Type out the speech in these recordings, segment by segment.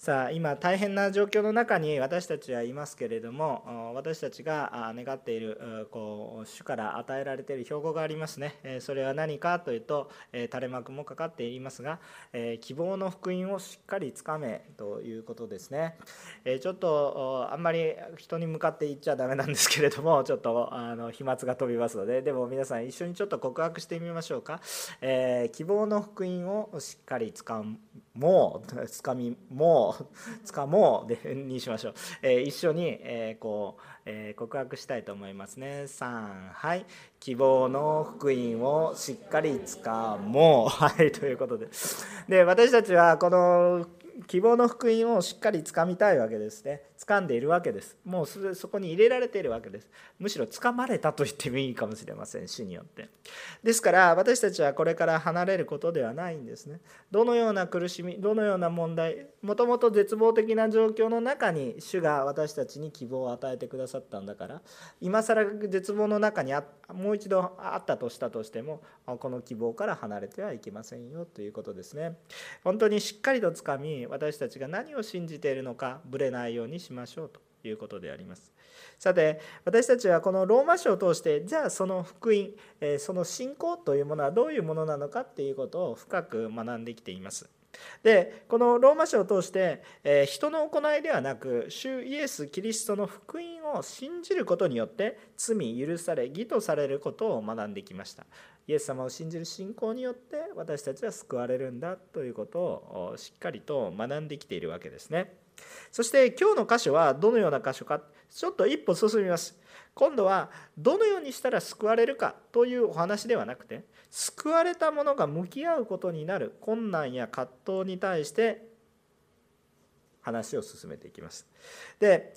さあ今大変な状況の中に私たちはいますけれども私たちが願っているこう主から与えられている標語がありますね。それは何かというと垂れ幕もかかっていますが希望の福音をしっかりつかめということですね。ちょっとあんまり人に向かって言っちゃダメなんですけれども ちょっとあの飛沫が飛びますのででも皆さん一緒にちょっと告白してみましょうか、希望の福音をしっかりつかもうつかみもうつかもうでにしましょう、えー、一緒に、えー、こう、えー、告白したいと思いますね。3はい。希望の福音をしっかりつかもう。はいということで。で私たちはこの希望の福音をしっかりつかみたいわけですね。掴んでいるわけです。もうそこに入れられているわけです。むしろ掴まれたと言ってもいいかもしれません死によって。ですから私たちはこれから離れることではないんですね。どのような苦しみどのような問題もともと絶望的な状況の中に主が私たちに希望を与えてくださったんだから今更絶望の中にもう一度あったとしたとしてもこの希望から離れてはいけませんよということですね。本当にしっかりとつかみ私たちが何を信じているのかぶれないようにしましょうということであります。さて私たちはこのローマ書を通してじゃあその福音その信仰というものはどういうものなのかっていうことを深く学んできています。でこのローマ書を通して、え人の行いではなく主イエス・キリストの福音を信じることによって罪許され義とされることを学んできました。イエス様を信じる信仰によって私たちは救われるんだということをしっかりと学んできているわけですね。そして今日の箇所はどのような箇所かちょっと一歩進みます。今度はどのようにしたら救われるかというお話ではなくて救われた者が向き合うことになる困難や葛藤に対して話を進めていきます。で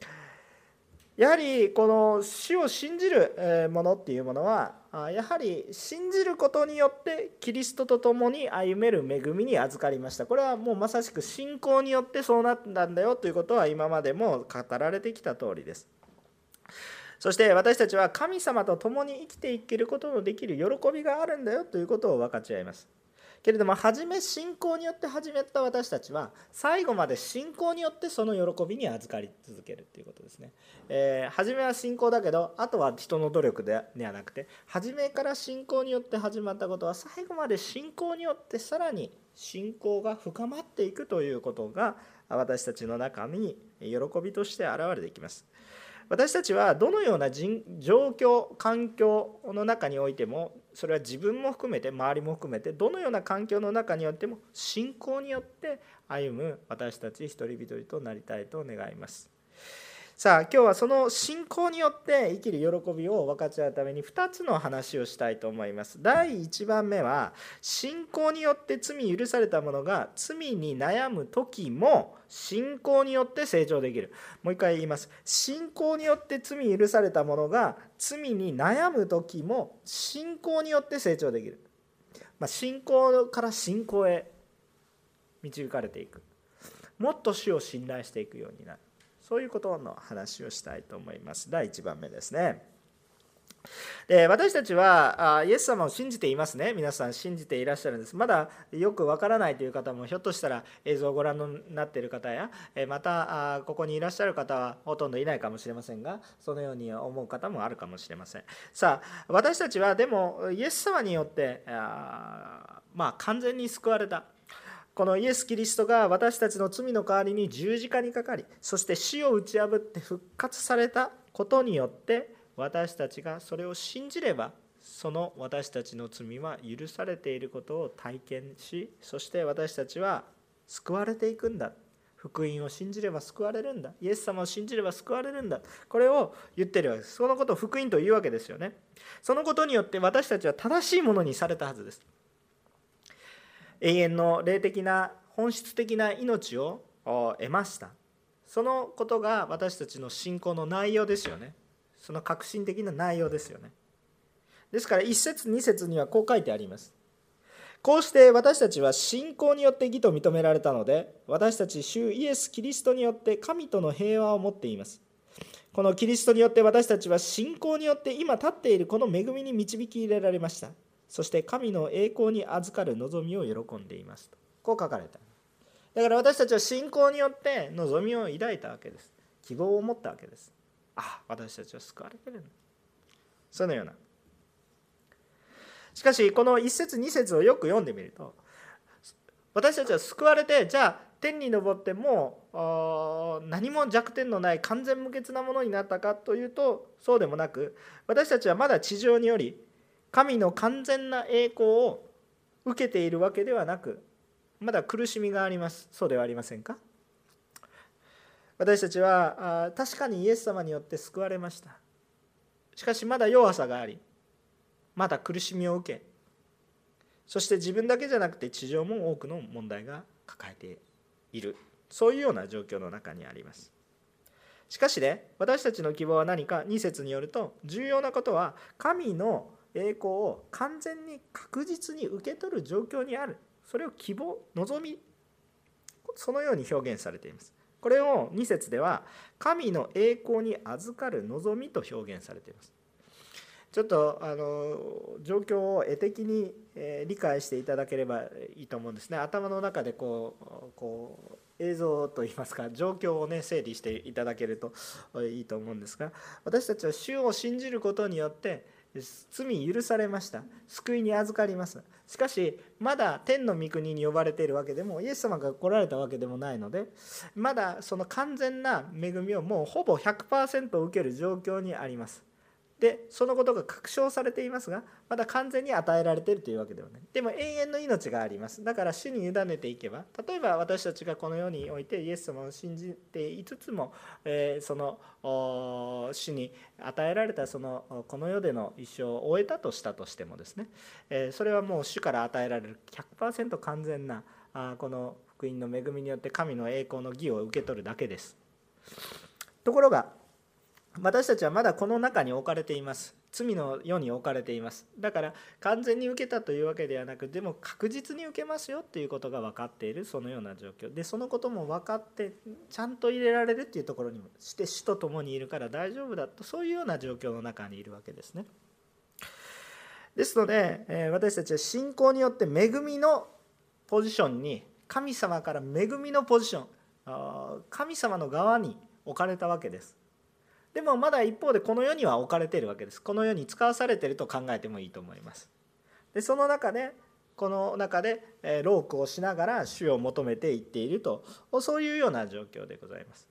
やはりこの死を信じるものっていうものはやはり信じることによってキリストと共に歩める恵みに預かりました。これはもうまさしく信仰によってそうなったんだよということは今までも語られてきた通りです。そして私たちは神様と共に生きていけることのできる喜びがあるんだよということを分かち合いますけれども初め信仰によって始めた私たちは最後まで信仰によってその喜びに預かり続けるということですね。えー、初めは信仰だけどあとは人の努力ではなくて初めから信仰によって始まったことは最後まで信仰によってさらに信仰が深まっていくということが私たちの中に喜びとして現れていきます。私たちはどのような状況環境の中においてもそれは自分も含めて周りも含めてどのような環境の中によっても信仰によって歩む私たち一人一人となりたいと願います。さあ今日はその信仰によって生きる喜びを分かち合うために2つの話をしたいと思います。第1番目は信仰によって罪許された者が罪に悩む時も信仰によって成長できる。もう一回言います。信仰によって罪許された者が罪に悩む時も信仰によって成長できる、まあ、信仰から信仰へ導かれていく。もっと主を信頼していくようになる。そういうことの話をしたいと思います。第1番目ですね。で私たちはイエス様を信じていますね。皆さん信じていらっしゃるんです。まだよくわからないという方もひょっとしたら映像をご覧になっている方やまたここにいらっしゃる方はほとんどいないかもしれませんがそのように思う方もあるかもしれません。さあ私たちはでもイエス様によってあまあ完全に救われた。このイエス・キリストが私たちの罪の代わりに十字架にかかりそして死を打ち破って復活されたことによって私たちがそれを信じればその私たちの罪は許されていることを体験しそして私たちは救われていくんだ。福音を信じれば救われるんだ。イエス様を信じれば救われるんだ。これを言ってるわけです。そのことを福音というわけですよね。そのことによって私たちは正しいものにされたはずです。永遠の霊的な本質的な命を得ました。そのことが私たちの信仰の内容ですよね。その革新的な内容ですよね。ですから1節2節にはこう書いてあります。こうして私たちは信仰によって義と認められたので私たち主イエス・キリストによって神との平和を持っています。このキリストによって私たちは信仰によって今立っているこの恵みに導き入れられました。そして神の栄光に預かる望みを喜んでいますと。こう書かれた。だから私たちは信仰によって望みを抱いたわけです。希望を持ったわけです。あ私たちは救われてるそのような。しかしこの1節2節をよく読んでみると私たちは救われてじゃあ天に昇ってもう何も弱点のない完全無欠なものになったかというとそうでもなく私たちはまだ地上により神の完全な栄光を受けているわけではなくまだ苦しみがあります。そうではありませんか？私たちは確かにイエス様によって救われました。しかしまだ弱さがありまだ苦しみを受けそして自分だけじゃなくて地上も多くの問題が抱えている。そういうような状況の中にあります。しかしね私たちの希望は何か？2節によると重要なことは神の栄光を完全に確実に受け取る状況にある。それを希望望み。そのように表現されています。これを2節では神の栄光に預かる望みと表現されています。ちょっとあの状況を絵的に理解していただければいいと思うんですね。頭の中でこうこう映像といいますか状況をね整理していただけるといいと思うんですが私たちは主を信じることによって罪許されました。救いに預かります。しかしまだ天の御国に呼ばれているわけでもイエス様が来られたわけでもないのでまだその完全な恵みをもうほぼ100%受ける状況にあります。でそのことが確証されていますがまだ完全に与えられているというわけではない。でも永遠の命があります。だから主に委ねていけば例えば私たちがこの世においてイエス様を信じていつつも、えー、その主に与えられたそのこの世での一生を終えたとしたとしてもですね、えー、それはもう主から与えられる100%完全なあこの福音の恵みによって神の栄光の義を受け取るだけです。ところが私たちはまだこの中に置かれています。罪の世に置かれています。だから完全に受けたというわけではなくでも確実に受けますよっていうことが分かっているそのような状況。でそのことも分かってちゃんと入れられるっていうところにもして死と共にいるから大丈夫だとそういうような状況の中にいるわけですね。ですので私たちは信仰によって恵みのポジションに神様から恵みのポジション神様の側に置かれたわけです。でもまだ一方でこの世には置かれているわけです。この世に使わされていると考えてもいいと思います。でその中でこの中でロークをしながら主を求めていっているとそういうような状況でございます。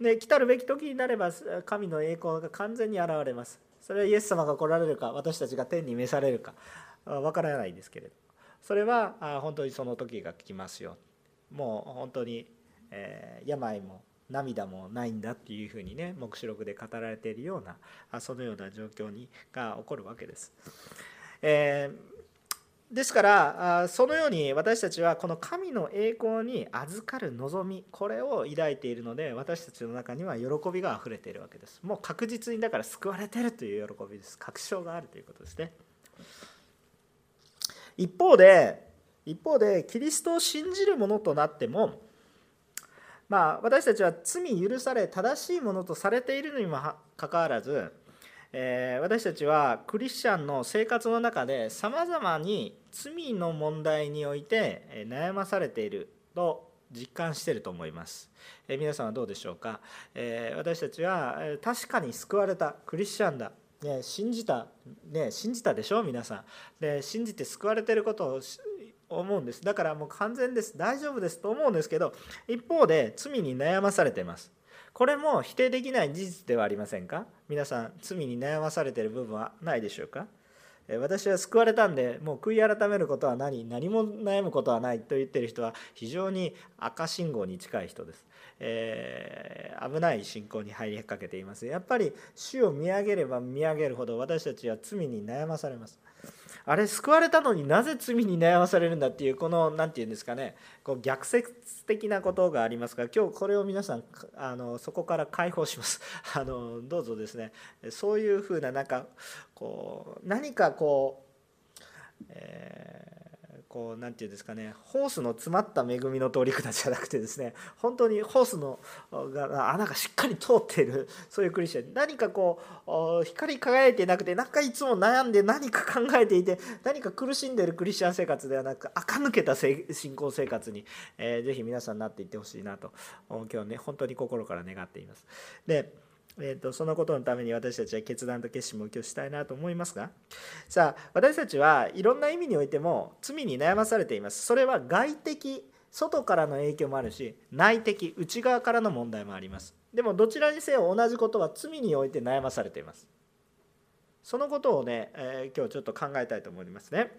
で来たるべき時になれば神の栄光が完全に現れます。それはイエス様が来られるか私たちが天に召されるかわからないですけれど。それは本当にその時が来ますよ。もう本当に病も涙もないんだっていうふうにね黙示録で語られているようなそのような状況にが起こるわけです。えー、ですからそのように私たちはこの神の栄光に預かる望みこれを抱いているので私たちの中には喜びがあふれているわけです。もう確実にだから救われてるという喜びです。確証があるということですね。一方で一方でキリストを信じる者となってもまあ、私たちは罪許され正しいものとされているのにもかかわらず、えー、私たちはクリスチャンの生活の中でさまざまに罪の問題において悩まされていると実感していると思います、えー、皆さんはどうでしょうか、えー、私たちは確かに救われたクリスチャンだ。ね、信じた、ね、信じたでしょ？皆さん。で信じて救われていることを思うんです。だからもう完全です。大丈夫です。と思うんですけど一方で罪に悩まされてます。これも否定できない事実ではありませんか？皆さん罪に悩まされている部分はないでしょうか？私は救われたんでもう悔い改めることは何何も悩むことはない。と言ってる人は非常に赤信号に近い人です、えー、危ない信仰に入りかけています。やっぱり主を見上げれば見上げるほど私たちは罪に悩まされます。あれ救われたのになぜ罪に悩まされるんだっていうこの何て言うんですかね。こう逆説的なことがありますから今日これを皆さんあのそこから解放します。あのどうぞですね。そういうふうななんかこう何かこう、えー、こう何て言うんですかねホースの詰まった恵みの通り方じゃなくてですね本当にホースのが穴がしっかり通っているそういうクリスチャン何かこう光り輝いてなくてなんかいつも悩んで何か考えていて何か苦しんでいるクリスチャン生活ではなく垢抜けた信仰生活に、えー、ぜひ皆さんなっていってほしいなと今日ね本当に心から願っています。でえーと、そのことのために私たちは決断と決心も今日したいなと思いますが。さあ私たちはいろんな意味においても罪に悩まされています。それは外的外からの影響もあるし内的内側からの問題もあります。でもどちらにせよ同じことは罪において悩まされています。そのことをね、えー、今日ちょっと考えたいと思いますね。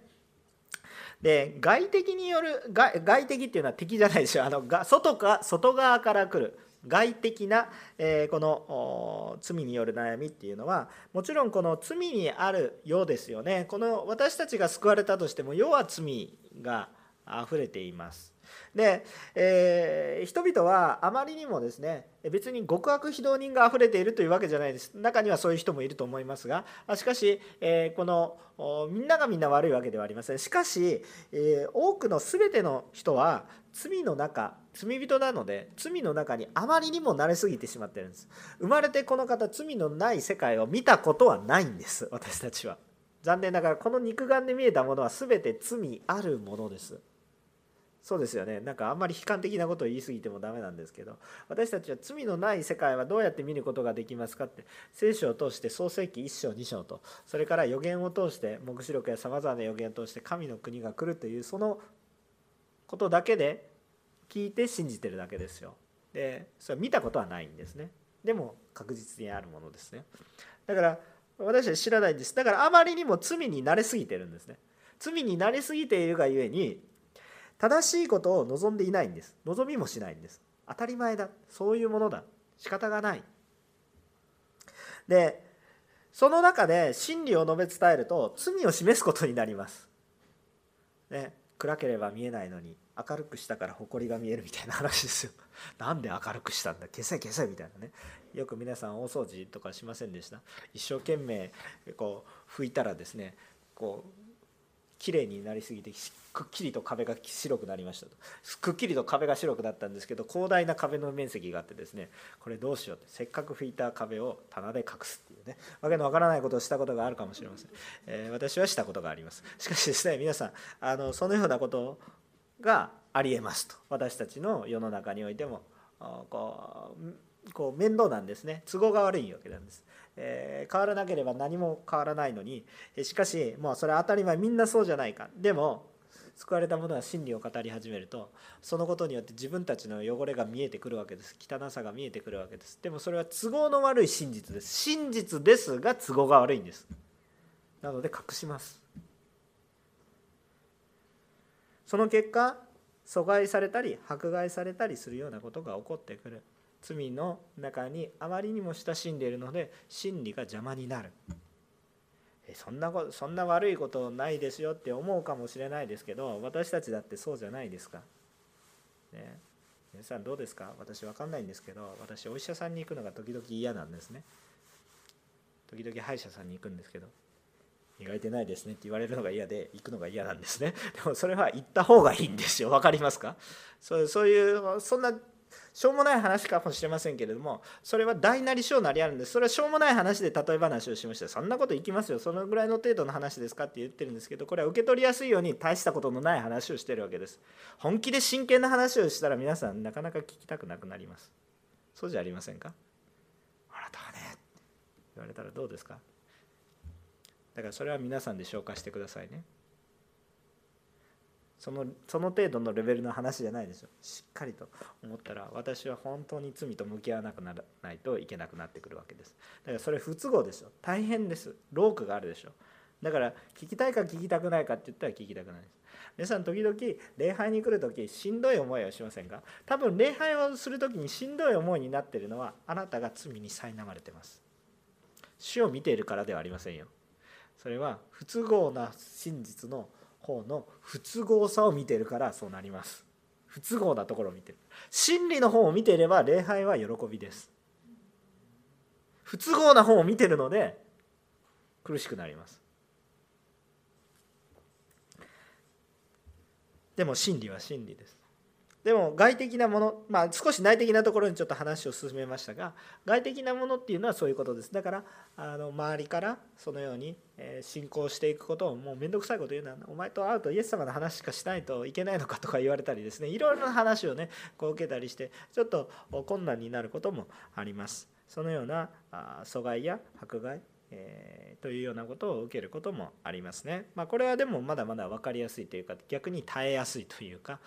で外敵による外外敵っていうのは敵じゃないですよあのが外か外側から来る。外的な、えこの罪による悩みっていうのはもちろんこの罪にあるようですよね。この私たちが救われたとしても世は罪が溢れています。で、えー、人々はあまりにもですね別に極悪非道人が溢れているというわけじゃないです。中にはそういう人もいると思いますがしかし、えー、このみんながみんな悪いわけではありません。しかし、えー、多くの全ての人は罪の中罪人なので罪の中にあまりにも慣れすぎてしまってるんです。生まれてこの方罪のない世界を見たことはないんです私たちは。残念ながらこの肉眼で見えたものは全て罪あるものです。そうですよね。なんかあんまり悲観的なことを言い過ぎてもダメなんですけど私たちは罪のない世界はどうやって見ることができますかって聖書を通して創世記1章2章とそれから予言を通して黙示録やさまざまな予言を通して神の国が来るというそのことだけで聞いて信じてるだけですよ。でそれ見たことはないんですね。でも確実にあるものですね。だから私は知らないんです。だからあまりにも罪に慣れすぎてるんですね。罪に慣れすぎているがゆえに正しいことを望んでいないんです。望みもしないんです。当たり前だ。そういうものだ。仕方がない。でその中で真理を述べ伝えると罪を示すことになります、ね、暗ければ見えないのに。明るくしたから埃が見えるみたいな話ですよ。なんで明るくしたんだ？消せ消せみたいなね。よく皆さん大掃除とかしませんでした？一生懸命こう拭いたらですねこう綺麗になりすぎてくっきりと壁が白くなりましたと。くっきりと壁が白くなったんですけど広大な壁の面積があってですねこれどうしようって。せっかく拭いた壁を棚で隠すっていうね。わけのわからないことをしたことがあるかもしれません、えー、私はしたことがあります。しかしですね皆さんあのそのようなことがありえますと。私たちの世の中においてもこうこう面倒なんですね。都合が悪いわけなんです。えー、変わらなければ何も変わらないのにしかしもうそれは当たり前みんなそうじゃないか。でも救われた者は真理を語り始めるとそのことによって自分たちの汚れが見えてくるわけです。汚さが見えてくるわけです。でもそれは都合の悪い真実です。真実ですが都合が悪いんです。なので隠します。その結果阻害されたり迫害されたりするようなことが起こってくる。罪の中にあまりにも親しんでいるので真理が邪魔になる。そんなことそんな悪いことないですよって思うかもしれないですけど私たちだってそうじゃないですか。ね、皆さんどうですか？私分かんないんですけど私お医者さんに行くのが時々嫌なんですね。時々歯医者さんに行くんですけど。磨いてないですねって言われるのが嫌で行くのが嫌なんですね。でもそれは行った方がいいんですよ。分かりますか？そうそういうそんなしょうもない話かもしれませんけれどもそれは大なり小なりあるんです。それはしょうもない話で例え話をしました。そんなこといきますよ。そのぐらいの程度の話ですかって言ってるんですけどこれは受け取りやすいように大したことのない話をしてるわけです。本気で真剣な話をしたら皆さんなかなか聞きたくなくなります。そうじゃありませんかあなたはね言われたらどうですか？だからそれは皆さんで消化してくださいね。そのその程度のレベルの話じゃないですよしっかりと思ったら私は本当に罪と向き合わなくならないといけなくなってくるわけです。だからそれ不都合ですよ大変です。ロークがあるでしょ。だから聞きたいか聞きたくないかって言ったら聞きたくないです。皆さん時々礼拝に来る時しんどい思いはしませんか？多分礼拝をする時にしんどい思いになってるのはあなたが罪に苛まれてます。主を見ているからではありませんよ。それは不都合な真実の方の不都合さを見てるからそうなります。不都合なところを見てる。真理の方を見ていれば礼拝は喜びです。不都合な方を見てるので苦しくなります。でも真理は真理です。でも外的なもの、まあ、少し内的なところにちょっと話を進めましたが外的なものっていうのはそういうことです。だからあの周りからそのように信仰していくことをもう面倒くさいこと言うのはお前と会うとイエス様の話しかしないといけないのかとか言われたりですね。いろいろな話をねこう受けたりしてちょっと困難になることもあります。そのような阻害や迫害えー、というようなことを受けることもありますね。まあ、これはでもまだまだ分かりやすいというか逆に耐えやすいというか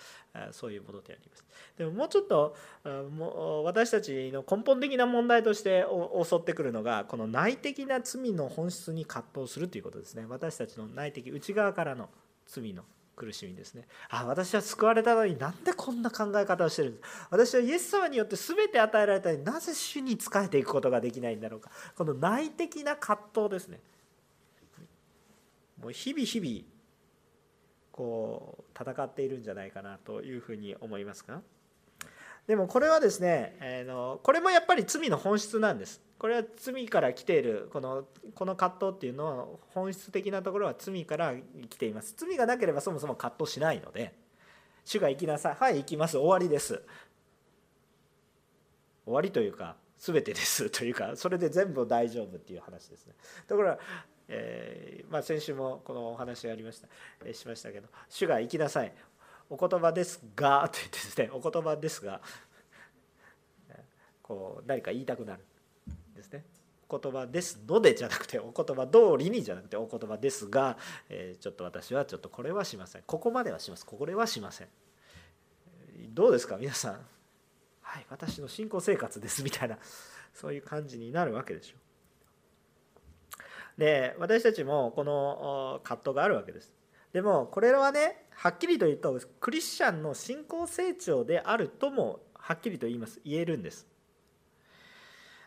そういうものであります。でももうちょっとも私たちの根本的な問題として襲ってくるのがこの内的な罪の本質に葛藤するということですね。私たちの内的内側からの罪の苦しみですね。あ私は救われたのになんでこんな考え方をしてるんです？私はイエス様によって全て与えられたのになぜ主に仕えていくことができないんだろうか？この内的な葛藤ですね。もう日々日々こう戦っているんじゃないかなというふうに思いますがでもこれはですね、え、のこれもやっぱり罪の本質なんです。これは罪から来ているこのこの葛藤っていうのは本質的なところは罪から来ています。罪がなければそもそも葛藤しないので主が行きなさい。はい行きます。終わりです。終わりというか全てです。というかそれで全部大丈夫っていう話ですね。ところが、えー、まあ、先週もこのお話がありました、しましたけど主が行きなさい。お言葉ですが と言ってですねお言葉ですが こう何か言いたくなるですね。お言葉ですのでじゃなくてお言葉通りにじゃなくてお言葉ですが、え、ちょっと私はちょっとこれはしません。ここまではします。これはしません。どうですか？皆さん。はい私の信仰生活ですみたいなそういう感じになるわけでしょう。で私たちもこの葛藤があるわけです。でもこれはねはっきりと言うとクリスチャンの信仰成長であるともはっきりと言います言えるんです。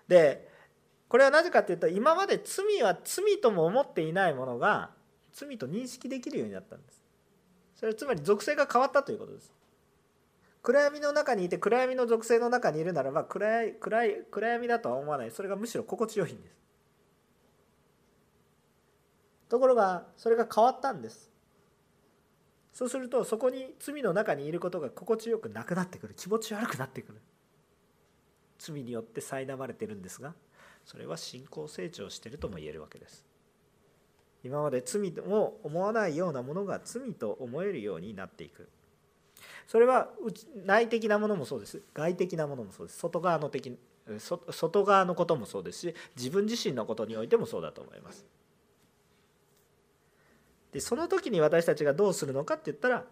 でこれはなぜかというと今まで罪は罪とも思っていないものが罪と認識できるようになったんです。それはつまり属性が変わったということです。暗闇の中にいて暗闇の属性の中にいるならば暗い暗い暗闇だとは思わない。それがむしろ心地よいんです。ところがそれが変わったんです。そうするとそこに罪の中にいることが心地よくなくなってくる。気持ち悪くなってくる。罪によって苛まれてるんですがそれは信仰成長してるとも言えるわけです。今まで罪を思わないようなものが罪と思えるようになっていく。それは内的なものもそうです。外的なものもそうです。外側の的外側のこともそうですし自分自身のことにおいてもそうだと思います。でその時に私たちがどうするのかって言ったら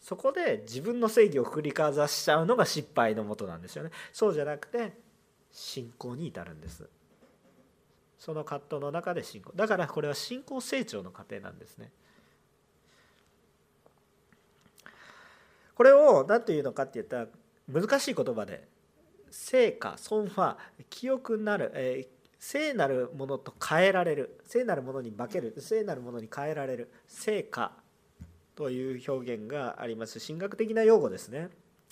そこで自分の正義を振りかざしちゃうのが失敗のもとなんですよね。そうじゃなくて信仰に至るんです。その葛藤の中で信仰。だからこれは信仰成長の過程なんですね。これを何というのかって言ったら難しい言葉で聖果損破記憶になる、えー、聖なるものと変えられる。聖なるものに化ける。聖なるものに変えられる。聖果という表現があります。神学的な用語ですね。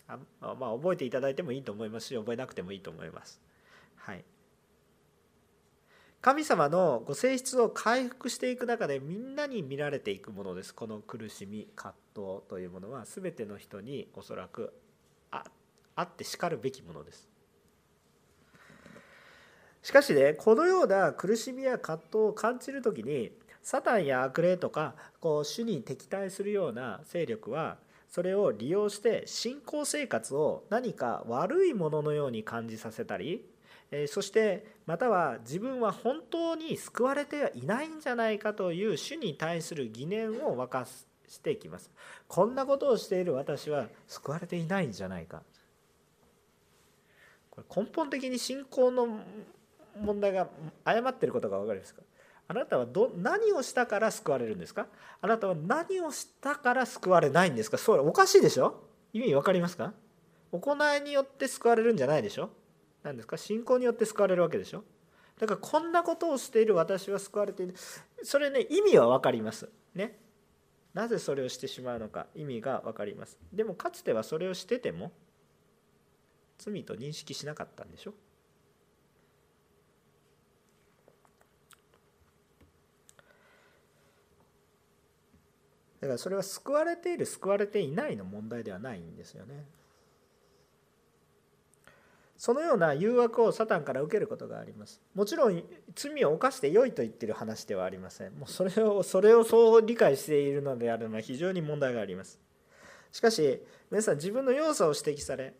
あまあ覚えていただいてもいいと思いますし覚えなくてもいいと思います。はい。神様のご性質を回復していく中でみんなに見られていくものです。この苦しみ葛藤というものは全ての人におそらくああってしかるべきものです。しかしねこのような苦しみや葛藤を感じる時にサタンや悪霊とかこう主に敵対するような勢力はそれを利用して信仰生活を何か悪いもののように感じさせたりそしてまたは自分は本当に救われてはいないんじゃないかという主に対する疑念を沸かしていきます。こんなことをしている私は救われていないんじゃないか。これ根本的に信仰の問題が誤ってることが分かりますか？あなたはど何をしたから救われるんですか？あなたは何をしたから救われないんですか？それおかしいでしょ？意味分かりますか？行いによって救われるんじゃないでしょ？何ですか？信仰によって救われるわけでしょ？だからこんなことをしている私は救われている。それね意味は分かります。ね。なぜそれをしてしまうのか？意味が分かります。でもかつてはそれをしてても罪と認識しなかったんでしょ？だからそれは救われている救われていないの問題ではないんですよね。そのような誘惑をサタンから受けることがあります。もちろん罪を犯して良いと言ってる話ではありません。もうそれをそれをそう理解しているのであるのは非常に問題があります。しかし皆さん自分の弱さを指摘され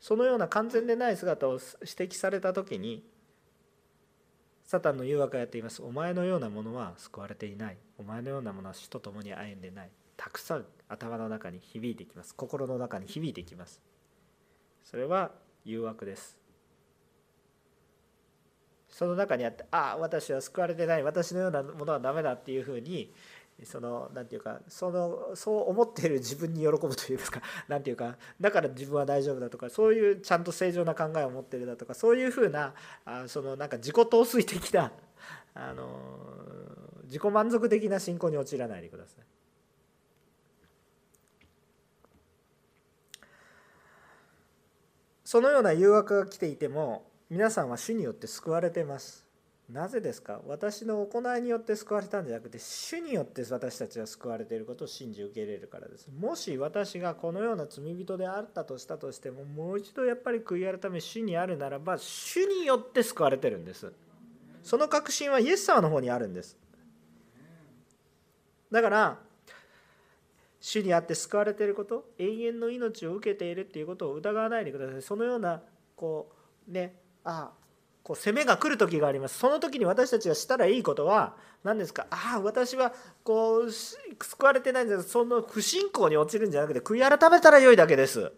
そのような完全でない姿を指摘された時にサタンの誘惑がやっています。お前のようなものは救われていない。お前のようなものは死と共に歩んでない。たくさん頭の中に響いてきます。心の中に響いてきます。それは誘惑です。その中にあってああ私は救われてない。私のようなものはダメだっていうふうにその何て言うかそのそう思っている自分に喜ぶとい うか。何て言うかだから自分は大丈夫だとかそういうちゃんと正常な考えを持ってるだとかそういうふうなあそのなんか自己陶酔的なあの自己満足的な信仰に陥らないでください。そのような誘惑が来ていても皆さんは主によって救われてます。なぜですか？私の行いによって救われたんじゃなくて主によって私たちは救われていることを信じ受け入れるからですもし私がこのような罪人であったとしたとしてももう一度やっぱり悔い改め主にあるならば主によって救われてるんですその確信はイエス様の方にあるんですだから主にあって救われていること永遠の命を受けているっていうことを疑わないでください。そのようなこうねああこう攻めが来る時があります。その時に私たちがしたらいいことは何ですか？ああ私はこう救われてないんです。その不信仰に陥るんじゃなくて悔い改めたらよいだけです。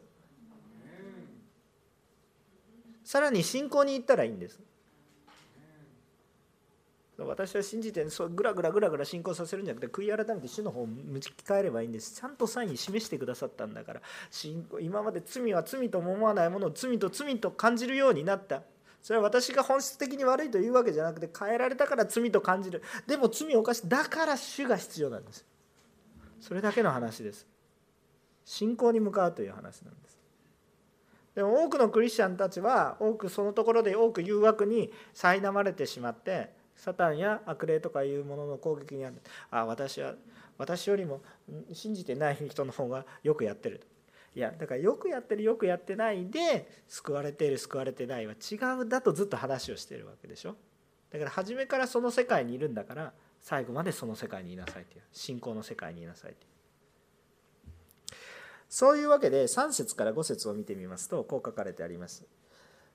さらに信仰に行ったらいいんです。私は信じてそうぐらぐらぐらぐら信仰させるんじゃなくて悔い改めて主の方を向き変えればいいんです。ちゃんとサイン示してくださったんだから。信仰今まで罪は罪とも思わないものを罪と罪と感じるようになった。それは私が本質的に悪いというわけじゃなくて変えられたから罪と感じる。でも罪を犯しだから主が必要なんです。それだけの話です。信仰に向かうという話なんです。でも多くのクリスチャンたちは多くそのところで多く誘惑に苛まれてしまってサタンや悪霊とかいうものの攻撃にある。あ私は私よりも信じてない人の方がよくやってるいやだからよくやってるよくやってないで救われている救われてないは違うだとずっと話をしてるわけでしょ。だから初めからその世界にいるんだから最後までその世界にいなさいという。信仰の世界にいなさいという。そういうわけで3節から5節を見てみますとこう書かれてあります。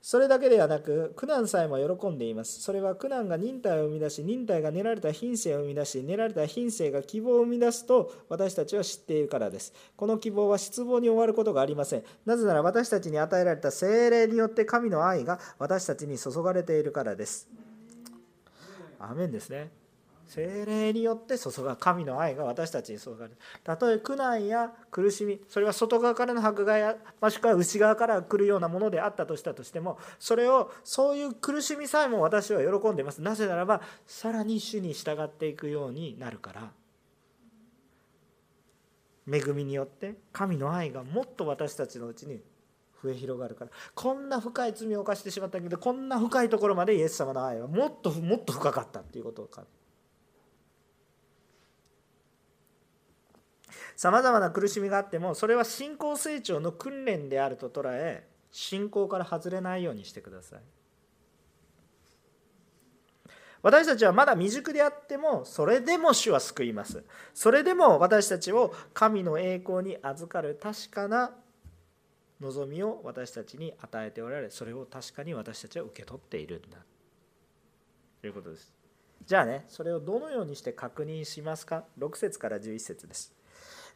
それだけではなく苦難さえも喜んでいます。それは苦難が忍耐を生み出し忍耐が練られた品性を生み出し練られた品性が希望を生み出すと私たちは知っているからです。この希望は失望に終わることがありません。なぜなら私たちに与えられた精霊によって神の愛が私たちに注がれているからです。アメンですね。精霊によって注が神の愛が私たちに注がれる。たとえ苦難や苦しみそれは外側からの迫害やもしくは内側から来るようなものであったとしたとしてもそれをそういう苦しみさえも私は喜んでいます。なぜならばさらに主に従っていくようになるから。恵みによって神の愛がもっと私たちのうちに増え広がるから。こんな深い罪を犯してしまったけどこんな深いところまでイエス様の愛はもっともっと深かったっていうことをさまざまな苦しみがあってもそれは信仰成長の訓練であると捉え信仰から外れないようにしてください。私たちはまだ未熟であってもそれでも主は救います。それでも私たちを神の栄光に預かる確かな望みを私たちに与えておられそれを確かに私たちは受け取っているんだ。ということです。じゃあねそれをどのようにして確認しますか？6節から11節です。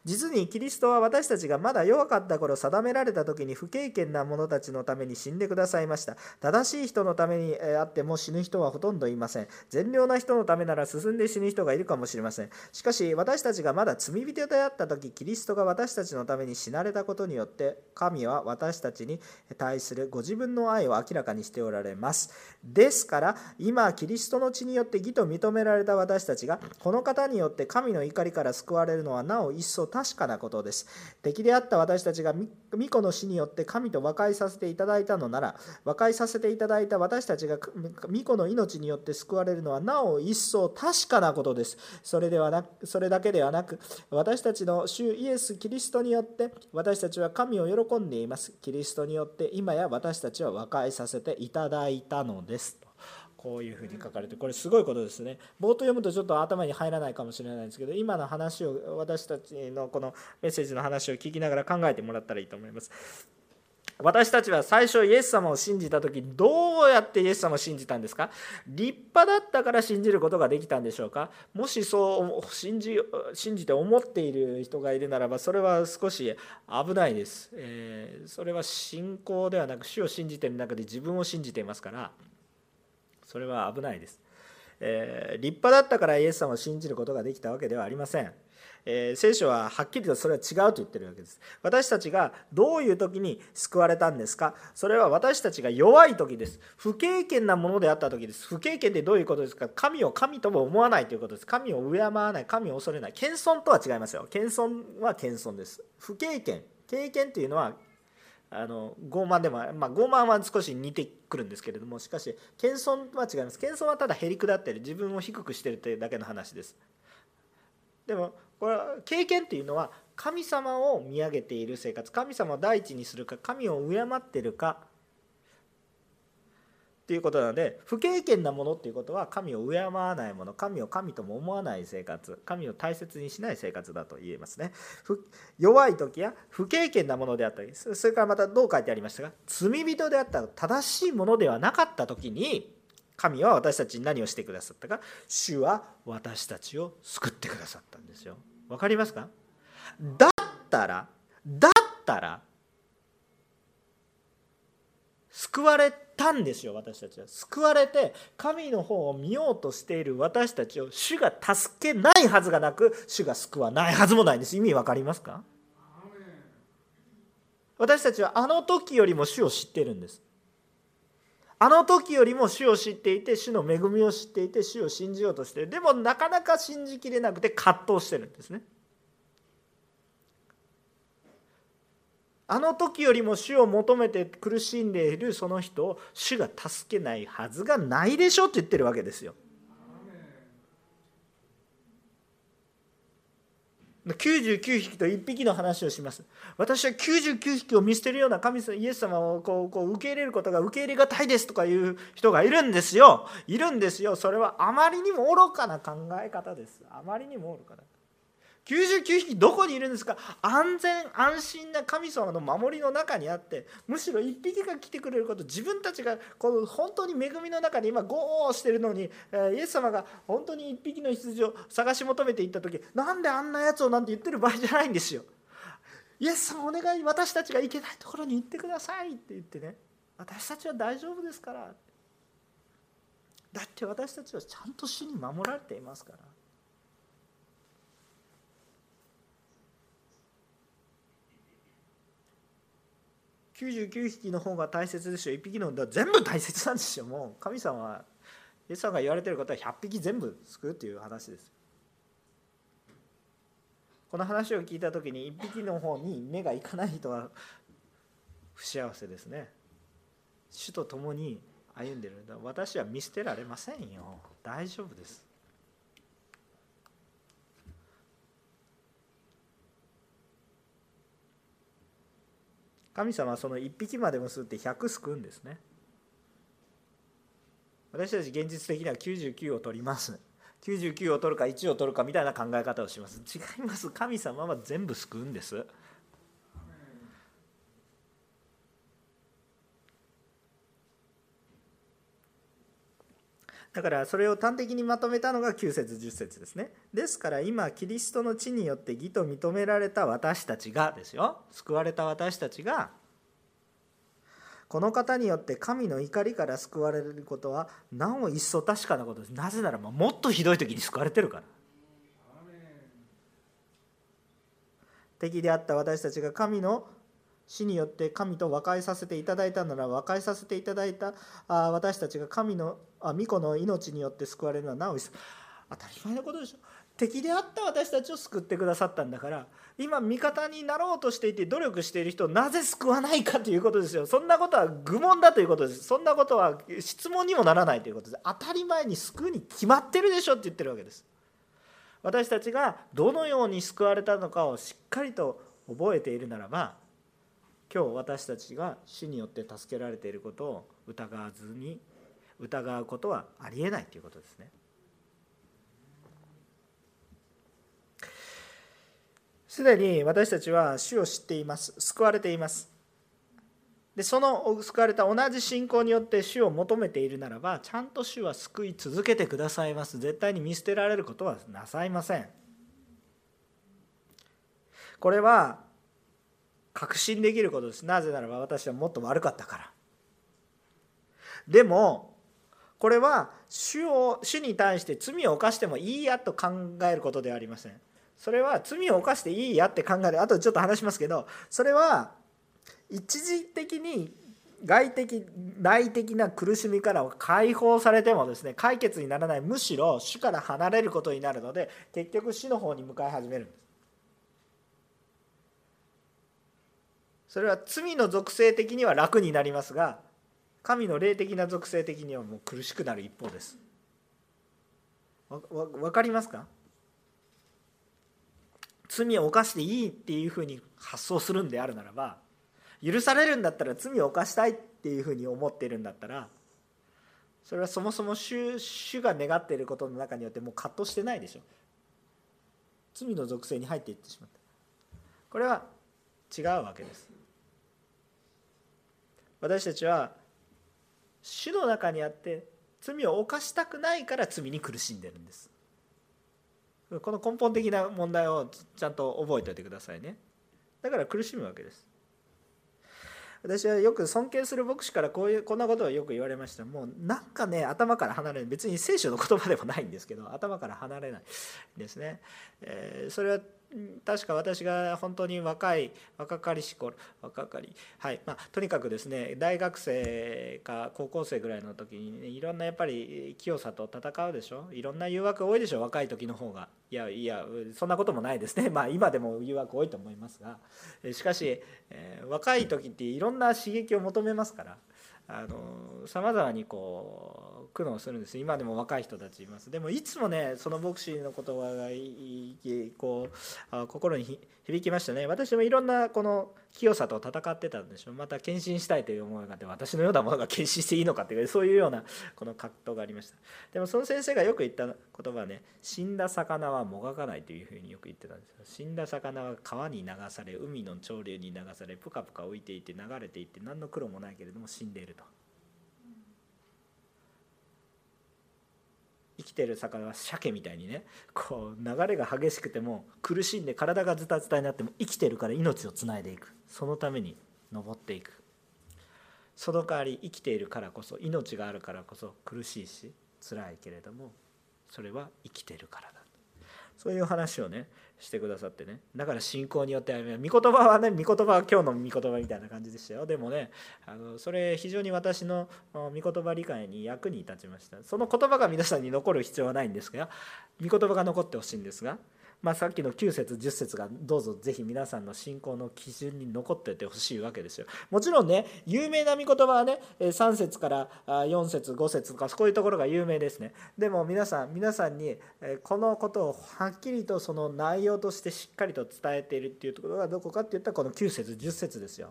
実にキリストは私たちがまだ弱かった頃定められた時に不経験な者たちのために死んでくださいました。正しい人のためにあっても死ぬ人はほとんどいません。善良な人のためなら進んで死ぬ人がいるかもしれません。しかし私たちがまだ罪人であった時キリストが私たちのために死なれたことによって神は私たちに対するご自分の愛を明らかにしておられます。ですから今キリストの血によって義と認められた私たちがこの方によって神の怒りから救われるのはなお一層確かなことです。敵であった私たちが巫女の死によって神と和解させていただいたのなら和解させていただいた私たちが巫女の命によって救われるのはなお一層確かなことです。それではなそれだけではなく私たちの主イエス・キリストによって私たちは神を喜んでいます。キリストによって今や私たちは和解させていただいたのです。こういうふうに書かれてこれすごいことですね。冒頭読むとちょっと頭に入らないかもしれないんですけど今の話を私たちのこのメッセージの話を聞きながら考えてもらったらいいと思います。私たちは最初イエス様を信じた時どうやってイエス様を信じたんですか？立派だったから信じることができたんでしょうか？もしそう信じ信じて思っている人がいるならばそれは少し危ないです、えー、それは信仰ではなく主を信じている中で自分を信じていますからそれは危ないです、えー、立派だったからイエス様を信じることができたわけではありません、えー、聖書ははっきりとそれは違うと言ってるわけです。私たちがどういう時に救われたんですか？それは私たちが弱い時です。不経験なものであった時です。不経験ってどういうことですか？神を神とも思わないということです。神を敬わない。神を恐れない。謙遜とは違いますよ。謙遜は謙遜です。不経験。経験というのはあの傲慢でも、まあ、傲慢は少し似てくるんですけれどもしかし謙遜は違います。謙遜はただへりくだってる。自分を低くしてるというだけの話です。でもこれは経験っていうのは神様を見上げている生活。神様を第一にするか神を敬ってるかっていうことなので不経験なものっていうことは神を敬わないもの神を神とも思わない生活神を大切にしない生活だと言えますね。弱い時や不経験なものであったりそれからまたどう書いてありましたか？罪人であった正しいものではなかった時に神は私たちに何をしてくださったか？主は私たちを救ってくださったんですよ。わかりますか？だったらだったら救われてたんですよ私たちは。救われて神の方を見ようとしている私たちを主が助けないはずがなく主が救わないはずもないんです。意味わかりますか？私たちはあの時よりも主を知っているんです。あの時よりも主を知っていて主の恵みを知っていて主を信じようとしている。でもなかなか信じきれなくて葛藤してるんですねあの時よりも主を求めて苦しんでいるその人を主が助けないはずがないでしょって言ってるわけですよ。99匹と1匹の話をします。私は99匹を見捨てるような神様イエス様をこうこう受け入れることが受け入れがたいですとかいう人がいるんですよ。いるんですよ。それはあまりにも愚かな考え方です。あまりにも愚かな。99匹どこにいるんですか？安全安心な神様の守りの中にあってむしろ1匹が来てくれること自分たちがこの本当に恵みの中に今ゴーしてるのにイエス様が本当に1匹の羊を探し求めていった時なんであんなやつをなんて言ってる場合じゃないんですよ。イエス様お願い私たちが行けないところに行ってくださいって言ってね私たちは大丈夫ですからだって私たちはちゃんと主に守られていますから。99匹の方が大切ですよ。1匹の全部大切なんですよ。もう神様はイエス様が言われてることは100匹全部救うっていう話です。この話を聞いた時に1匹の方に目がいかない人は不幸せですね。主と共に歩んでる。私は見捨てられませんよ。大丈夫です。神様はその1匹までもすって100救うんですね。私たち現実的には99を取ります。99を取るか1を取るかみたいな考え方をします。違います。神様は全部救うんです。だからそれを端的にまとめたのが9節10節ですね。ですから今キリストの地によって義と認められた私たちがですよ。救われた私たちがこの方によって神の怒りから救われることはなお一層確かなことです。なぜならもっとひどい時に救われてるから。敵であった私たちが神の死によって神と和解させていただいたなら和解させていただいたあ私たちが神のあ御子の命によって救われるのはなお一層当たり前のことでしょ。敵であった私たちを救ってくださったんだから今味方になろうとしていて努力している人をなぜ救わないかということですよ。そんなことは愚問だということです。そんなことは質問にもならないということです。当たり前に救うに決まってるでしょって言ってるわけです。私たちがどのように救われたのかをしっかりと覚えているならば今日私たちが主によって助けられていることを疑わずに疑うことはありえないということですね。すでに私たちは主を知っています。救われています。でその救われた同じ信仰によって主を求めているならばちゃんと主は救い続けてくださいます。絶対に見捨てられることはなさいません。これは確信できることです。なぜならば私はもっと悪かったから。でもこれは主を主に対して罪を犯してもいいやと考えることではありません。それは罪を犯していいやって考える。あとちょっと話しますけどそれは一時的に外的内的な苦しみから解放されてもですね解決にならない。むしろ主から離れることになるので結局死の方に向かい始めるんです。それは罪の属性的には楽になりますが神の霊的な属性的にはもう苦しくなる一方です。わかりますか？罪を犯していいっていうふうに発想するんであるならば許されるんだったら罪を犯したいっていうふうに思ってるんだったらそれはそもそも主主が願っていることの中によってもう葛藤してないでしょ。罪の属性に入っていってしまった。これは違うわけです。私たちは主の中にあって罪を犯したくないから罪に苦しんでるんです。この根本的な問題をちゃんと覚えておいてくださいね。だから苦しむわけです。私はよく尊敬する牧師からこういうこんなことをよく言われました。もうなんかね頭から離れない。別に聖書の言葉でもないんですけど頭から離れないですね、えー、それは確か私が本当に若い若かりし頃若かりはいまあ、とにかくですね大学生か高校生ぐらいの時に、ね、いろんなやっぱり清さと戦うでしょ？いろんな誘惑多いでしょ？若い時の方が。いやいやそんなこともないですね。まあ今でも誘惑多いと思いますが。しかし、えー、若い時っていろんな刺激を求めますから。さまざまにこう苦悩するんです。今でも若い人たちいます。でもいつもねその牧師の言葉がこう心に響きましたね。私もいろんなこの清さと戦ってたんでしょう。また献身したいという思いがあって私のようなものが献身していいのかっていうそういうようなこの葛藤がありました。でもその先生がよく言った言葉はね死んだ魚はもがかないというふうによく言ってたんですよ。死んだ魚は川に流され海の潮流に流されぷかぷか浮いていて流れていって何の苦労もないけれども死んでいると。生きてる魚は鮭みたいにねこう流れが激しくても苦しんで体がズタズタになっても生きてるから命をつないでいく。そのために登っていく。その代わり生きているからこそ命があるからこそ苦しいし辛いけれどもそれは生きてるからだ。そういう話をねしてくださってね。だから信仰によって御言葉はね御言葉は今日の御言葉みたいな感じでしたよ。でもねあのそれ非常に私の御言葉理解に役に立ちました。その言葉が皆さんに残る必要はないんですが御言葉が残ってほしいんですがまあ、さっきの9節10節がどうぞぜひ皆さんの信仰の基準に残っててほしいわけですよ。もちろんね有名な御言葉はね3節から4節5節とかこういうところが有名ですね。でも皆さん皆さんにこのことをはっきりとその内容としてしっかりと伝えているっていうところがどこかっていったらこの9節10節ですよ。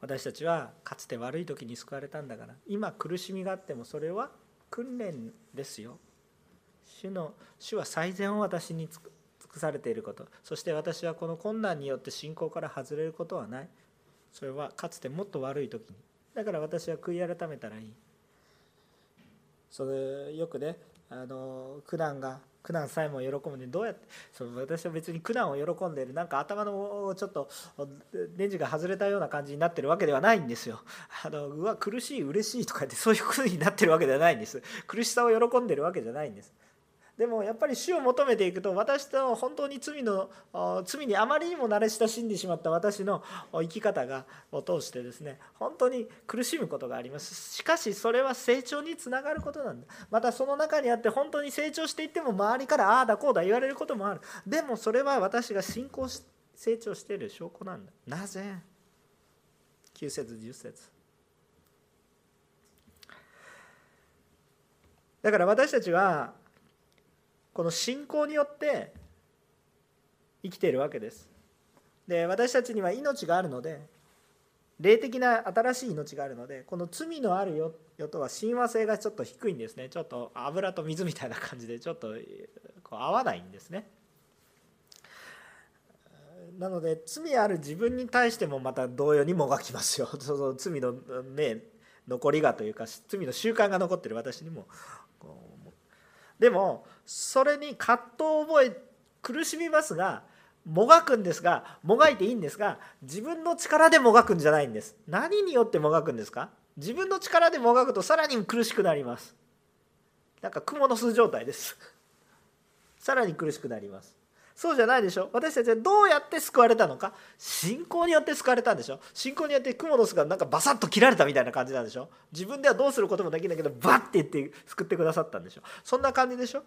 私たちはかつて悪い時に救われたんだから今苦しみがあってもそれは訓練ですよ主の主は最善を私に尽くされていることそして私はこの困難によって信仰から外れることはないそれはかつてもっと悪い時にだから私は悔い改めたらいいそれよくねあの苦難が苦難さえも喜ぶでどうやってその私は別に苦難を喜んでいるなんか頭のちょっとネジが外れたような感じになってるわけではないんですよ。あのうわ苦しい嬉しいとかってそういうふうになってるわけではないんです。苦しさを喜んでるわけじゃないんです。でもやっぱり死を求めていくと私と本当に罪の罪にあまりにも慣れ親しんでしまった私の生き方がを通してですね本当に苦しむことがあります。しかしそれは成長につながることなんだ。またその中にあって本当に成長していっても周りからああだこうだ言われることもある。でもそれは私が信仰し成長している証拠なんだ。なぜ？9節10節。だから私たちはこの信仰によって生きているわけです。で私たちには命があるので霊的な新しい命があるのでこの罪のある世とは親和性がちょっと低いんですね。ちょっと油と水みたいな感じでちょっとこう合わないんですね。なので罪ある自分に対してもまた同様にもがきますよ。その罪のね残りがというか罪の習慣が残ってる私にもでもそれに葛藤を覚え苦しみますがもがくんですがもがいていいんですが自分の力でもがくんじゃないんです。何によってもがくんですか？自分の力でもがくとさらに苦しくなります。なんか蜘蛛の巣状態です。さらに苦しくなります。そうじゃないでしょ？私たちはどうやって救われたのか？信仰によって救われたんでしょ？信仰によってクモの巣がなんかバサッと切られたみたいな感じなんでしょ？自分ではどうすることもできないけどバッて言って救ってくださったんでしょ？そんな感じでしょ？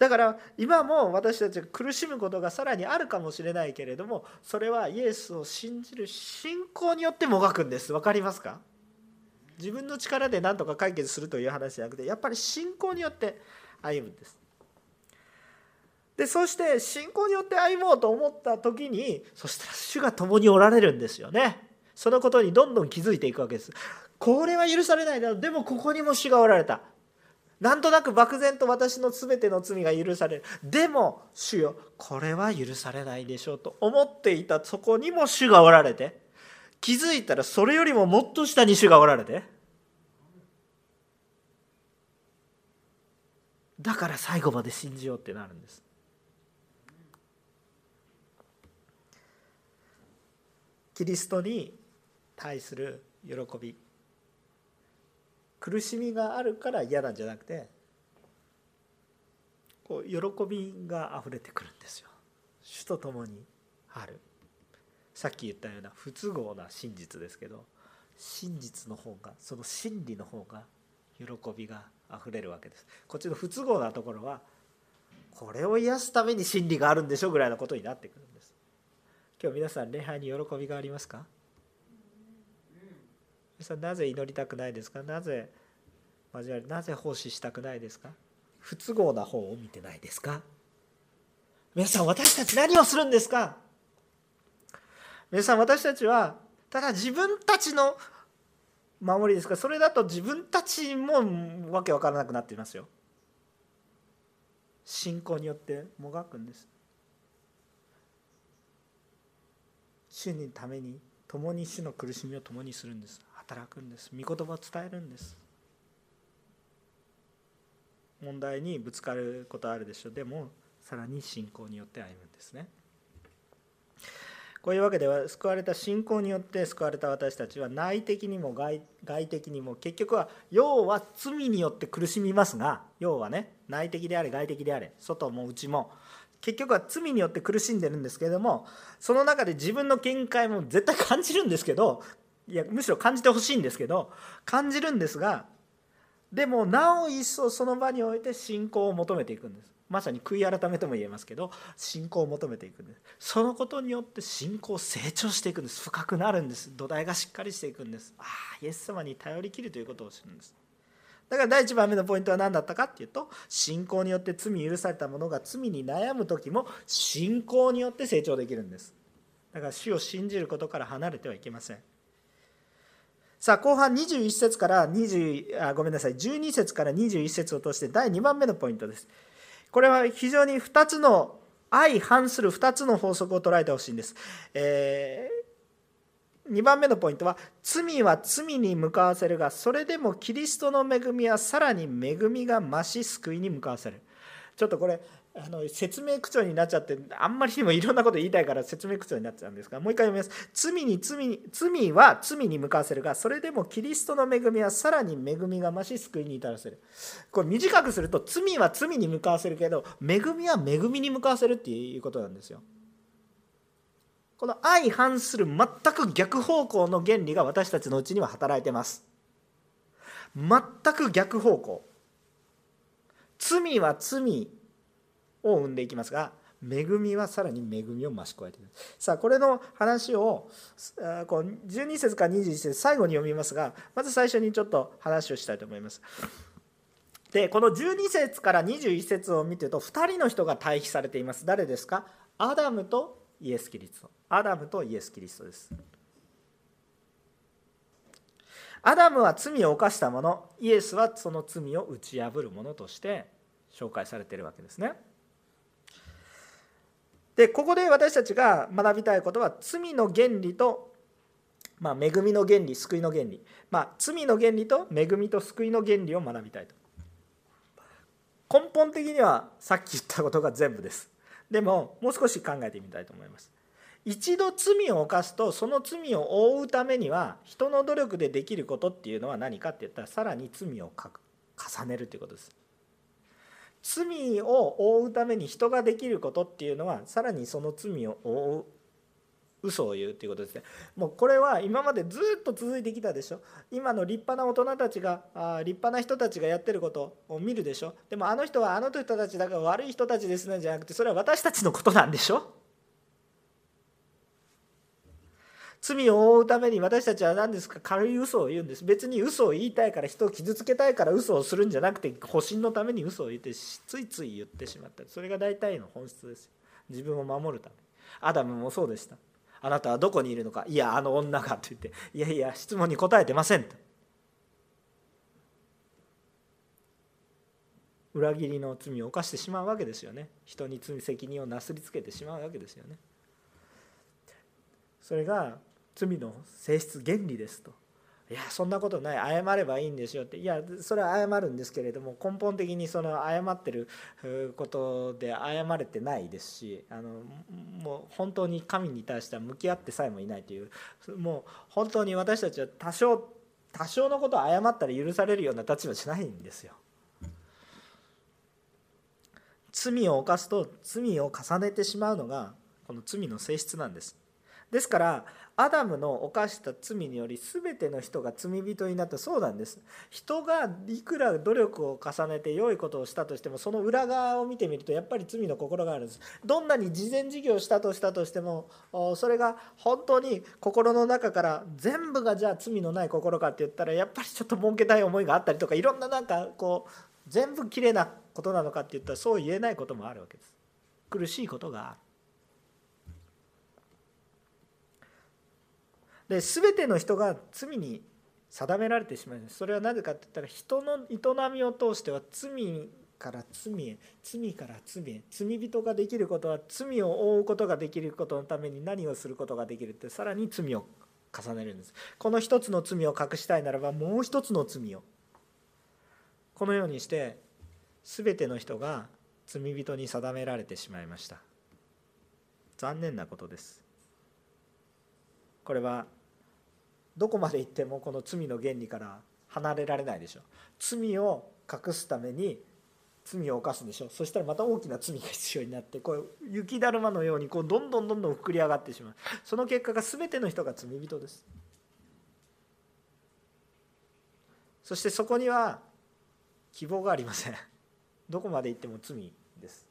だから今も私たちが苦しむことがさらにあるかもしれないけれどもそれはイエスを信じる信仰によってもがくんです。分かりますか？自分の力で何とか解決するという話じゃなくてやっぱり信仰によって歩むんです。でそして信仰によって歩もうと思った時にそしたら主が共におられるんですよね。そのことにどんどん気づいていくわけです。これは許されないだろうでもここにも主がおられた。なんとなく漠然と私の全ての罪が許される。でも主よこれは許されないでしょうと思っていた。そこにも主がおられて。気づいたらそれよりももっと下に主がおられて。だから最後まで信じようってなるんです。キリストに対する喜び。苦しみがあるから嫌なんじゃなくてこう喜びがあふれてくるんですよ。主と共にある。さっき言ったような不都合な真実ですけど真実の方がその真理の方が喜びがあふれるわけです。こっちの不都合なところはこれを癒すために真理があるんでしょぐらいのことになってくるんです。今日皆さん礼拝に喜びがありますか？皆さんなぜ祈りたくないですか？なぜ交わりなぜ奉仕したくないですか？不都合な方を見てないですか？皆さん私たち何をするんですか？皆さん私たちはただ自分たちの守りですか？それだと自分たちもわけわからなくなっていますよ。信仰によってもがくんです。主にために共に主の苦しみを共にするんです。働くんです。御言葉を伝えるんです。問題にぶつかることあるでしょう。でもさらに信仰によって歩むんですね。こういうわけでは救われた信仰によって救われた私たちは内的にも外的にも結局は要は罪によって苦しみますが要はね内的であれ外的であれ外も内も結局は罪によって苦しんでるんですけれどもその中で自分の見解も絶対感じるんですけどいやむしろ感じてほしいんですけど感じるんですがでもなお一層その場において信仰を求めていくんです。まさに悔い改めとも言えますけど信仰を求めていくんです。そのことによって信仰成長していくんです。深くなるんです。土台がしっかりしていくんです。ああイエス様に頼りきるということをするんです。だから第1番目のポイントは何だったかっていうと信仰によって罪許された者が罪に悩む時も信仰によって成長できるんです。だから主を信じることから離れてはいけません。さあ後半21節から20あごめんなさい。12節から21節を通して第2番目のポイントです。これは非常に2つの相反する2つの法則を捉えてほしいんです、えー2番目のポイントは罪は罪に向かわせるがそれでもキリストの恵みはさらに恵みが増し救いに向かわせる。ちょっとこれあの説明口調になっちゃってあんまりにもいろんなこと言いたいから説明口調になっちゃうんですがもう一回読みます。罪に罪に罪は罪に向かわせるがそれでもキリストの恵みはさらに恵みが増し救いに至らせる。これ短くすると罪は罪に向かわせるけど恵みは恵みに向かわせるっていうことなんですよ。この相反する全く逆方向の原理が私たちのうちには働いてます。全く逆方向。罪は罪。を生んでいきますが恵みはさらに恵みを増し加えているさあこれの話をこう12節から21節最後に読みますがまず最初にちょっと話をしたいと思います。でこの12節から21節を見てると2人の人が対比されています。誰ですか？アダムとイエス・キリスト。アダムとイエス・キリストです。アダムは罪を犯した者イエスはその罪を打ち破る者として紹介されているわけですね。でここで私たちが学びたいことは罪の原理と、まあ、恵みの原理救いの原理、まあ、罪の原理と恵みと救いの原理を学びたいと。根本的にはさっき言ったことが全部です。でももう少し考えてみたいと思います。一度罪を犯すとその罪を覆うためには人の努力でできることっていうのは何かって言ったらさらに罪を重ねるということです。罪を覆うために人ができることっていうのはさらにその罪を覆う嘘を言うっていうことですね。もうこれは今までずっと続いてきたでしょ。今の立派な大人たちがあ立派な人たちがやってることを見るでしょ。でもあの人はあの人たちだから悪い人たちですねじゃなくてそれは私たちのことなんでしょ。罪を負うために私たちは何ですか？軽い嘘を言うんです。別に嘘を言いたいから人を傷つけたいから嘘をするんじゃなくて保身のために嘘を言ってついつい言ってしまった。それが大体の本質です自分を守るためアダムもそうでした。あなたはどこにいるのか？いやあの女がと言っていやいや質問に答えてませんと。裏切りの罪を犯してしまうわけですよね。人に罪責任をなすりつけてしまうわけですよね。それが罪の性質原理ですといやそんなことない謝ればいいんですよっていやそれは謝るんですけれども根本的にその謝ってることで謝れてないですしあのもう本当に神に対しては向き合ってさえもいないというもう本当に私たちは多少多少のことを謝ったら許されるような立場じゃないんですよ。罪を犯すと罪を重ねてしまうのがこの罪の性質なんです。ですからアダムの犯した罪により全ての人が罪人になった。そうなんです。人がいくら努力を重ねて良いことをしたとしてもその裏側を見てみるとやっぱり罪の心があるんです。どんなに事前事業をしたとしたとしてもそれが本当に心の中から全部がじゃあ罪のない心かって言ったらやっぱりちょっと儲けたい思いがあったりとかいろんななんかこう全部きれいなことなのかって言ったらそう言えないこともあるわけです。苦しいことがある。で全ての人が罪に定められてしまいます。それはなぜかって言ったら人の営みを通しては罪から罪へ罪から罪へ罪人ができることは罪を負うことができることのために何をすることができるってさらに罪を重ねるんです。この一つの罪を隠したいならばもう一つの罪を。このようにして全ての人が罪人に定められてしまいました。残念なことです。これはどこまで行ってもこの罪の原理から離れられないでしょ。う罪を隠すために罪を犯すでしょ。うそしたらまた大きな罪が必要になってこう雪だるまのようにこうどんどんどんどん膨り上がってしまう。その結果が全ての人が罪人です。そしてそこには希望がありません。どこまで行っても罪です。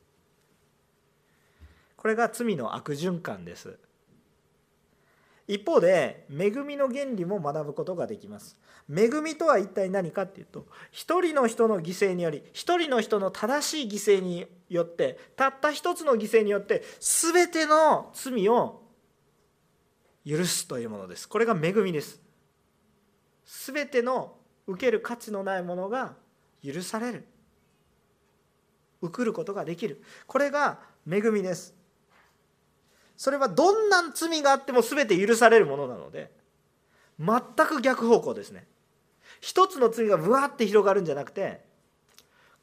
これが罪の悪循環です。一方で恵みの原理も学ぶことができます。恵みとは一体何かっていうと一人の人の犠牲により一人の人の正しい犠牲によってたった一つの犠牲によって全ての罪を許すというものです。これが恵みです。全ての受ける価値のないものが許される。受くることができる。これが恵みです。それはどんな罪があっても全て許されるものなので全く逆方向ですね。一つの罪がぶわって広がるんじゃなくて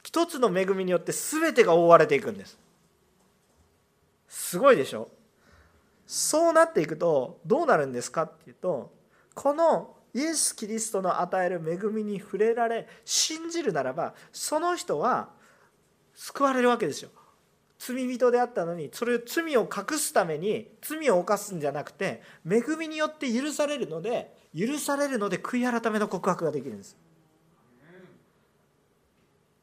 一つの恵みによって全てが覆われていくんです。すごいでしょ？そうなっていくとどうなるんですかっていうとこのイエス・キリストの与える恵みに触れられ信じるならばその人は救われるわけですよ。罪人であったのにそれを罪を隠すために罪を犯すんじゃなくて恵みによって許されるので許されるので悔い改めの告白ができるんです。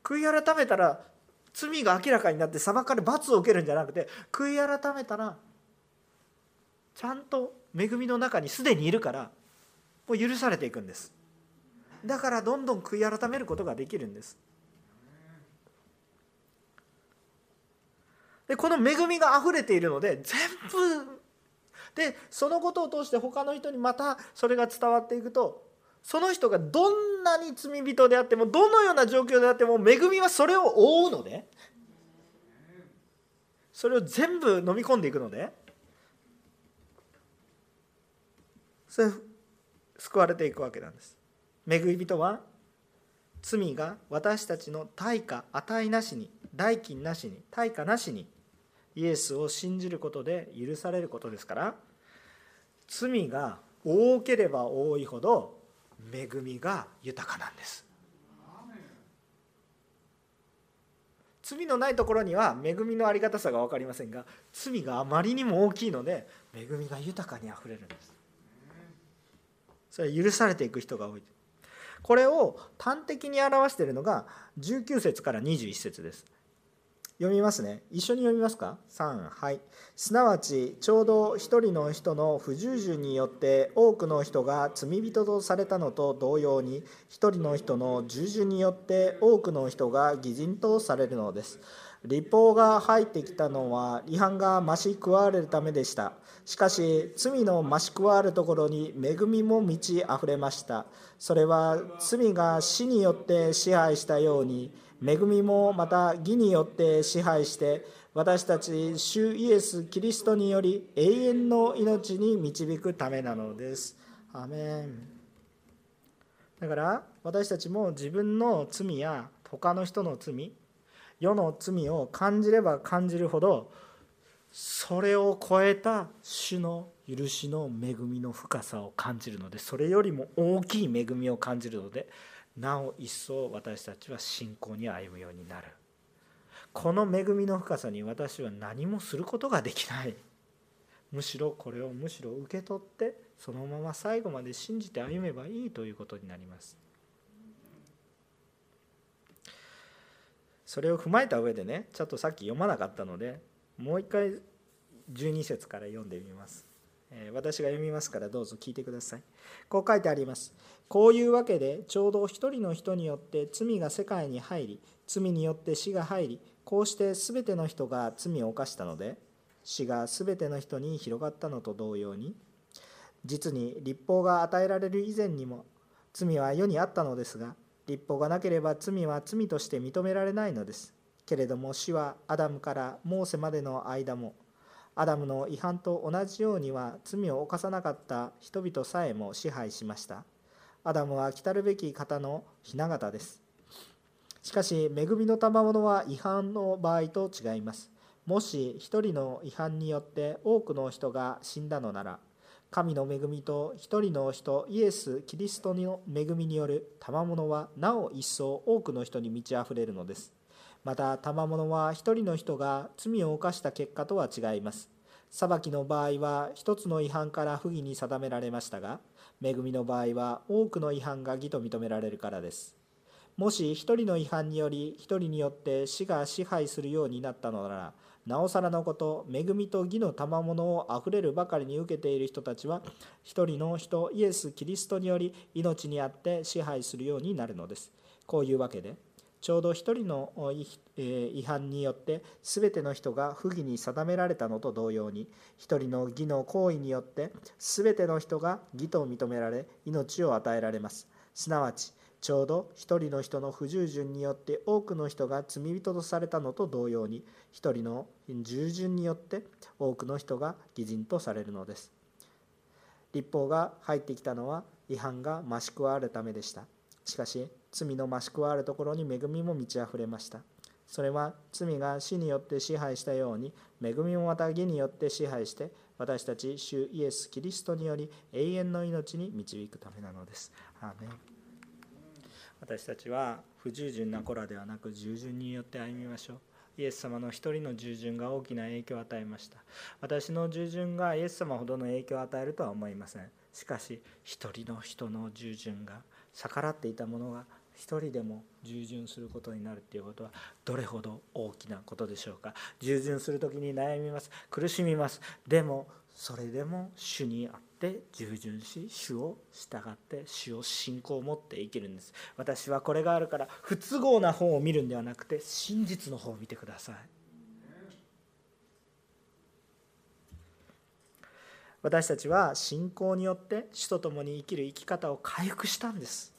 悔い改めたら罪が明らかになって裁かれ罰を受けるんじゃなくて悔い改めたらちゃんと恵みの中にすでにいるからもう許されていくんですだからどんどん悔い改めることができるんですでこの恵みがあふれているので全部でそのことを通して他の人にまたそれが伝わっていくとその人がどんなに罪人であってもどのような状況であっても恵みはそれを覆うのでそれを全部飲み込んでいくのでそれ救われていくわけなんです。恵み人は罪が私たちの対価値なしに代金なしに対価なしにイエスを信じることで許されることですから罪が多ければ多いほど恵みが豊かなんです。罪のないところには恵みのありがたさが分かりませんが罪があまりにも大きいので恵みが豊かにあふれるんです。それは許されていく人が多い。これを端的に表しているのが19節から21節です。読みますね。一緒に読みますか ?3、はい。すなわち、ちょうど一人の人の不従順によって多くの人が罪人とされたのと同様に、一人の人の従順によって多くの人が偽人とされるのです。立法が入ってきたのは違反が増し加われるためでした。しかし罪の増し加わるところに恵みも満ち溢れました。それは罪が死によって支配したように恵みもまた義によって支配して私たち主イエス・キリストにより永遠の命に導くためなのです。アメンだから私たちも自分の罪や他の人の罪世の罪を感じれば感じるほどそれを超えた主の許しの恵みの深さを感じるのでそれよりも大きい恵みを感じるのでなお一層私たちは信仰に歩むようになる。この恵みの深さに私は何もすることができない。むしろこれをむしろ受け取ってそのまま最後まで信じて歩めばいいということになります。それを踏まえた上でねちょっとさっき読まなかったのでもう一回12節から読んでみます。私が読みますからどうぞ聞いてください。こう書いてあります。こういうわけでちょうど一人の人によって罪が世界に入り罪によって死が入りこうして全ての人が罪を犯したので死が全ての人に広がったのと同様に実に立法が与えられる以前にも罪は世にあったのですが立法がなければ罪は罪として認められないのです。けれども死はアダムからモーセまでの間もアダムの違反と同じようには罪を犯さなかった人々さえも支配しました。アダムは来たるべき方の雛形です。しかし、恵みの賜物は違反の場合と違います。もし一人の違反によって多くの人が死んだのなら、神の恵みと一人の人イエス・キリストの恵みによる賜物はなお一層多くの人に満ち溢れるのです。また賜物は一人の人が罪を犯した結果とは違います。裁きの場合は一つの違反から不義に定められましたが、恵みの場合は多くの違反が義と認められるからです。もし一人の違反により一人によって死が支配するようになったのなら、なおさらのこと、恵みと義の賜物をあふれるばかりに受けている人たちは、一人の人、イエス・キリストにより命にあって支配するようになるのです。こういうわけで、ちょうど一人の違反によって全ての人が不義に定められたのと同様に一人の義の行為によって全ての人が義と認められ命を与えられます。すなわちちょうど一人の人の不従順によって多くの人が罪人とされたのと同様に一人の従順によって多くの人が義人とされるのです。立法が入ってきたのは違反が増し加わるためでした。しかし罪の増し加わるところに恵みも満ち溢れましたそれは罪が死によって支配したように恵みもまた義によって支配して私たち主イエス・キリストにより永遠の命に導くためなのです。ア私たちは不従順な子らではなく従順によって歩みましょう。イエス様の一人の従順が大きな影響を与えました私の従順がイエス様ほどの影響を与えるとは思いませんしかし一人の人の従順が逆らっていたものが一人でも従順することになるっていうことはどれほど大きなことでしょうか？従順する時に悩みます。苦しみます。でもそれでも主にあって従順し主を従って主を信仰を持って生きるんです。私はこれがあるから不都合な方を見るんではなくて真実の方を見てください。私たちは信仰によって主と共に生きる生き方を回復したんです。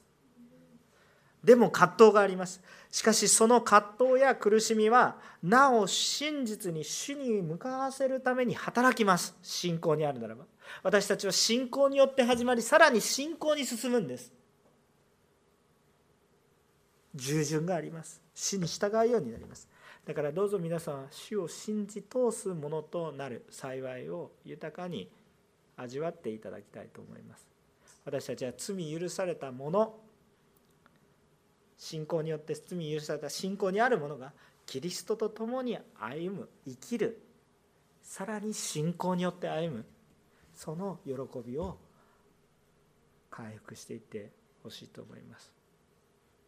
でも葛藤があります。しかしその葛藤や苦しみはなお真実に主に向かわせるために働きます。信仰にあるならば。私たちは信仰によって始まりさらに信仰に進むんです。従順があります。死に従うようになります。だからどうぞ皆さんは主を信じ通すものとなる幸いを豊かに味わっていただきたいと思います。私たちは罪許されたもの信仰によって罪許された信仰にあるものがキリストと共に歩む生きるさらに信仰によって歩むその喜びを回復していってほしいと思います。